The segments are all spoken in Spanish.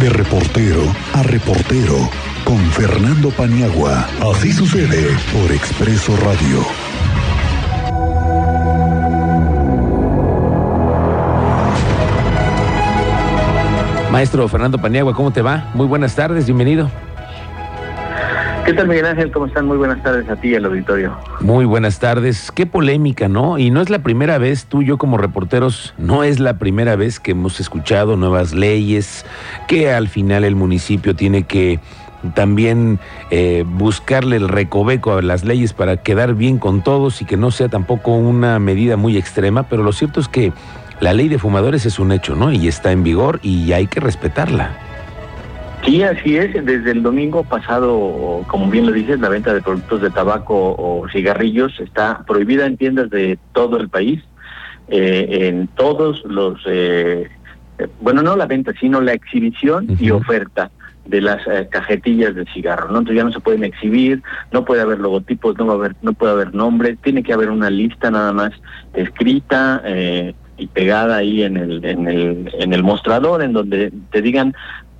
De reportero a reportero con Fernando Paniagua. Así sucede por Expreso Radio. Maestro Fernando Paniagua, ¿cómo te va? Muy buenas tardes, bienvenido. ¿Qué tal, Miguel Ángel? ¿Cómo están? Muy buenas tardes a ti y al auditorio. Muy buenas tardes. Qué polémica, ¿no? Y no es la primera vez, tú y yo como reporteros, no es la primera vez que hemos escuchado nuevas leyes, que al final el municipio tiene que también eh, buscarle el recoveco a las leyes para quedar bien con todos y que no sea tampoco una medida muy extrema, pero lo cierto es que la ley de fumadores es un hecho, ¿no? Y está en vigor y hay que respetarla. Sí, así es. Desde el domingo pasado, como bien lo dices, la venta de productos de tabaco o cigarrillos está prohibida en tiendas de todo el país, eh, en todos los, eh, bueno, no la venta, sino la exhibición y oferta de las eh, cajetillas de cigarro, ¿no? Entonces ya no se pueden exhibir, no puede haber logotipos, no va a haber, no puede haber nombres, tiene que haber una lista nada más escrita y pegada ahí en el, en el, en el mostrador, en donde te digan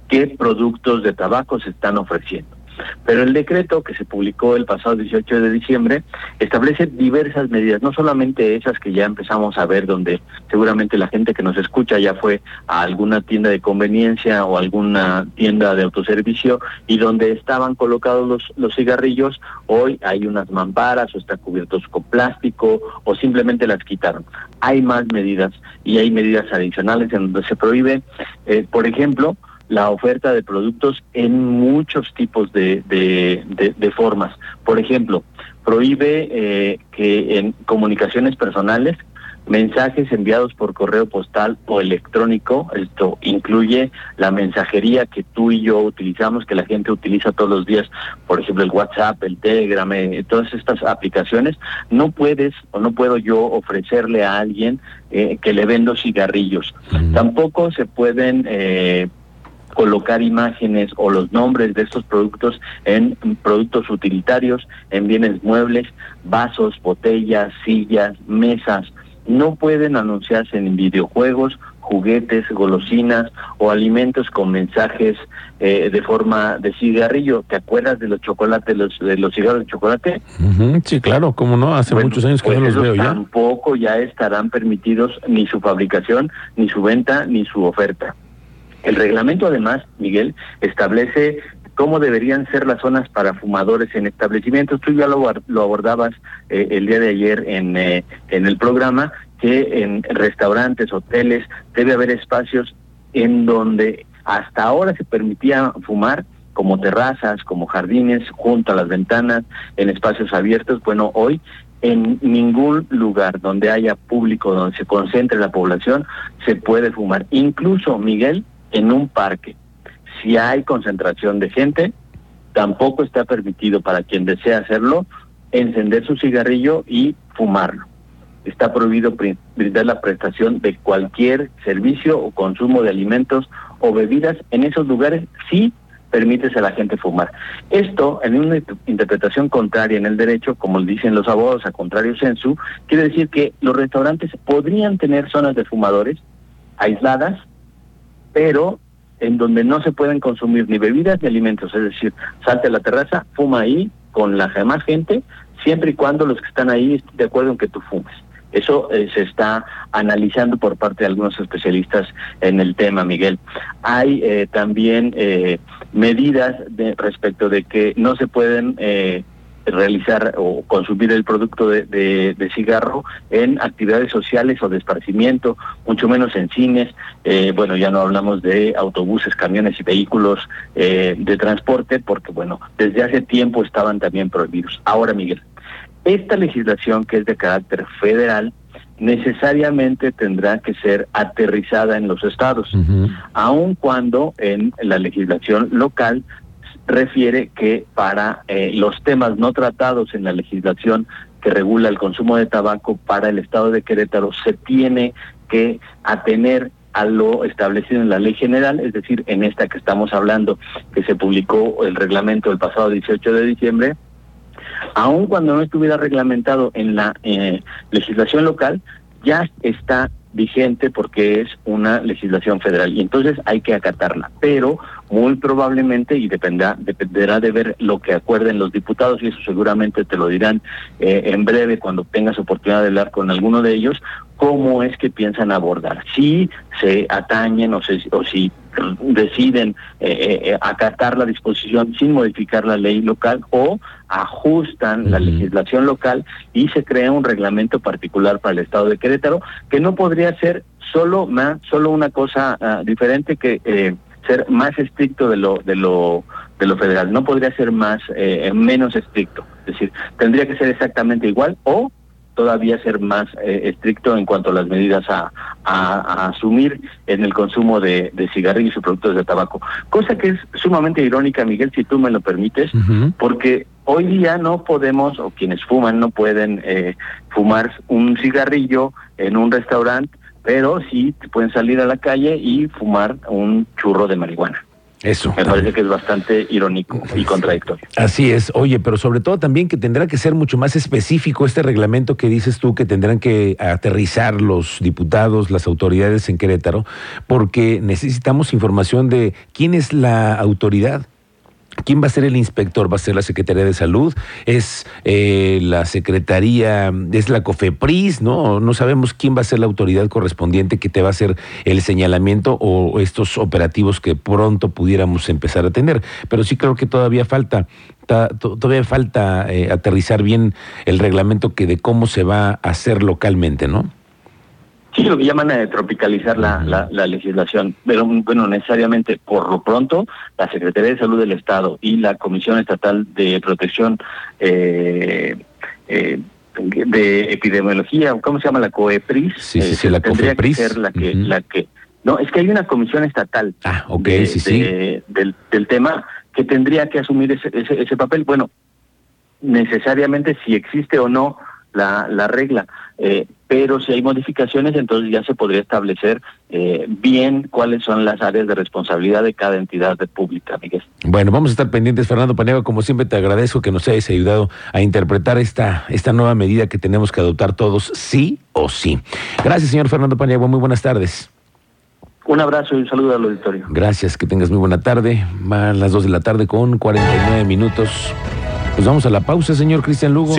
qué productos de tabaco se están ofreciendo. Pero el decreto que se publicó el pasado 18 de diciembre establece diversas medidas, no solamente esas que ya empezamos a ver, donde seguramente la gente que nos escucha ya fue a alguna tienda de conveniencia o alguna tienda de autoservicio y donde estaban colocados los, los cigarrillos, hoy hay unas mamparas o están cubiertos con plástico o simplemente las quitaron. Hay más medidas y hay medidas adicionales en donde se prohíbe, eh, por ejemplo, la oferta de productos en muchos tipos de, de, formas. Por ejemplo, prohíbe eh, que en comunicaciones personales, mensajes enviados por correo postal o electrónico, esto incluye la mensajería que tú y yo utilizamos, que la gente utiliza todos los días, por ejemplo el WhatsApp, el Telegram, eh, todas estas aplicaciones, no puedes o no puedo yo ofrecerle a alguien eh, que le vendo cigarrillos. Tampoco se pueden eh, colocar imágenes o los nombres de estos productos en productos utilitarios, en bienes muebles, vasos, botellas, sillas, mesas. No pueden anunciarse en videojuegos, juguetes, golosinas o alimentos con mensajes eh, de forma de cigarrillo. ¿Te acuerdas de los chocolates, los, de los cigarros de chocolate? sí, claro, cómo no, hace muchos años que no pues los veo ya. Tampoco ya estarán permitidos ni su fabricación, ni su venta, ni su oferta. El reglamento además, Miguel, establece cómo deberían ser las zonas para fumadores en establecimientos. Tú ya lo, abordabas eh, el día de ayer en, eh, en el programa, que en restaurantes, hoteles, debe haber espacios en donde hasta ahora se permitía fumar, como terrazas, como jardines, junto a las ventanas, en espacios abiertos. Bueno, hoy en ningún lugar donde haya público, donde se concentre la población, se puede fumar. Incluso, Miguel, en un parque, si hay concentración de gente, tampoco está permitido para quien desea hacerlo encender su cigarrillo y fumarlo. Está prohibido brindar la prestación de cualquier servicio o consumo de alimentos o bebidas en esos lugares si permites a la gente fumar. Esto, en una interpretación contraria en el derecho, como dicen los abogados a contrario censu, quiere decir que los restaurantes podrían tener zonas de fumadores aisladas pero en donde no se pueden consumir ni bebidas ni alimentos, es decir, salte a la terraza, fuma ahí con la demás gente, siempre y cuando los que están ahí estén de acuerdo en que tú fumes. Eso eh, se está analizando por parte de algunos especialistas en el tema, Miguel. Hay eh, también eh, medidas de, respecto de que no se pueden realizar o consumir el producto de, de, cigarro en actividades sociales o de esparcimiento, mucho menos en cines. Eh, bueno, ya no hablamos de autobuses, camiones y vehículos eh, de transporte, porque bueno, desde hace tiempo estaban también prohibidos. Ahora, Miguel, esta legislación que es de carácter federal necesariamente tendrá que ser aterrizada en los estados, aun cuando en la legislación local refiere que para eh, los temas no tratados en la legislación que regula el consumo de tabaco para el Estado de Querétaro se tiene que atener a lo establecido en la ley general, es decir, en esta que estamos hablando, que se publicó el reglamento el pasado 18 de diciembre, aun cuando no estuviera reglamentado en la eh, legislación local, ya está vigente porque es una legislación federal y entonces hay que acatarla. Pero muy probablemente, y dependerá, dependerá de ver lo que acuerden los diputados, y eso seguramente te lo dirán eh, en breve cuando tengas oportunidad de hablar con alguno de ellos, cómo es que piensan abordar. Si se atañen o, o si deciden eh, eh, acatar la disposición sin modificar la ley local o ajustan la legislación local y se crea un reglamento particular para el estado de Querétaro que no podría ser solo más solo una cosa ah, diferente que eh, ser más estricto de lo de lo de lo federal. No podría ser más menos estricto. Es decir tendría que ser exactamente igual o todavía ser más eh, estricto en cuanto a las medidas a, asumir en el consumo de, cigarrillos y productos de tabaco. Cosa que es sumamente irónica, Miguel, si tú me lo permites, porque hoy día no podemos, o quienes fuman no pueden eh, fumar un cigarrillo en un restaurante, pero sí pueden salir a la calle y fumar un churro de marihuana. Eso. Me parece que es bastante irónico y contradictorio. Así es. Oye, pero sobre todo también que tendrá que ser mucho más específico este reglamento que dices tú que tendrán que aterrizar los diputados, las autoridades en Querétaro, porque necesitamos información de quién es la autoridad ¿Quién va a ser el inspector? ¿Va a ser la Secretaría de Salud? ¿Es eh, la Secretaría, es la COFEPRIS? ¿no? No sabemos quién va a ser la autoridad correspondiente que te va a hacer el señalamiento o estos operativos que pronto pudiéramos empezar a tener. Pero sí creo que todavía falta todavía falta eh, aterrizar bien el reglamento que de cómo se va a hacer localmente, ¿no? Sí, lo que llaman a tropicalizar la, la, legislación, pero bueno, necesariamente por lo pronto la Secretaría de Salud del Estado y la Comisión Estatal de Protección eh, eh, de Epidemiología, ¿cómo se llama la COEPRIS? Sí, sí, sí la tendría que ser la que, la que, no, es que hay una comisión estatal ah, okay, sí, sí. del, del tema que tendría que asumir ese, ese, ese papel. Bueno, necesariamente si existe o no la, la regla. Eh, pero si hay modificaciones, entonces ya se podría establecer eh, bien cuáles son las áreas de responsabilidad de cada entidad de pública, Miguel. Bueno, vamos a estar pendientes, Fernando Paniagua. Como siempre, te agradezco que nos hayas ayudado a interpretar esta, esta nueva medida que tenemos que adoptar todos, sí o sí. Gracias, señor Fernando Paniagua. Muy buenas tardes. Un abrazo y un saludo al auditorio. Gracias, que tengas muy buena tarde. Van las dos de la tarde con 49 minutos. Pues vamos a la pausa, señor Cristian Lugo.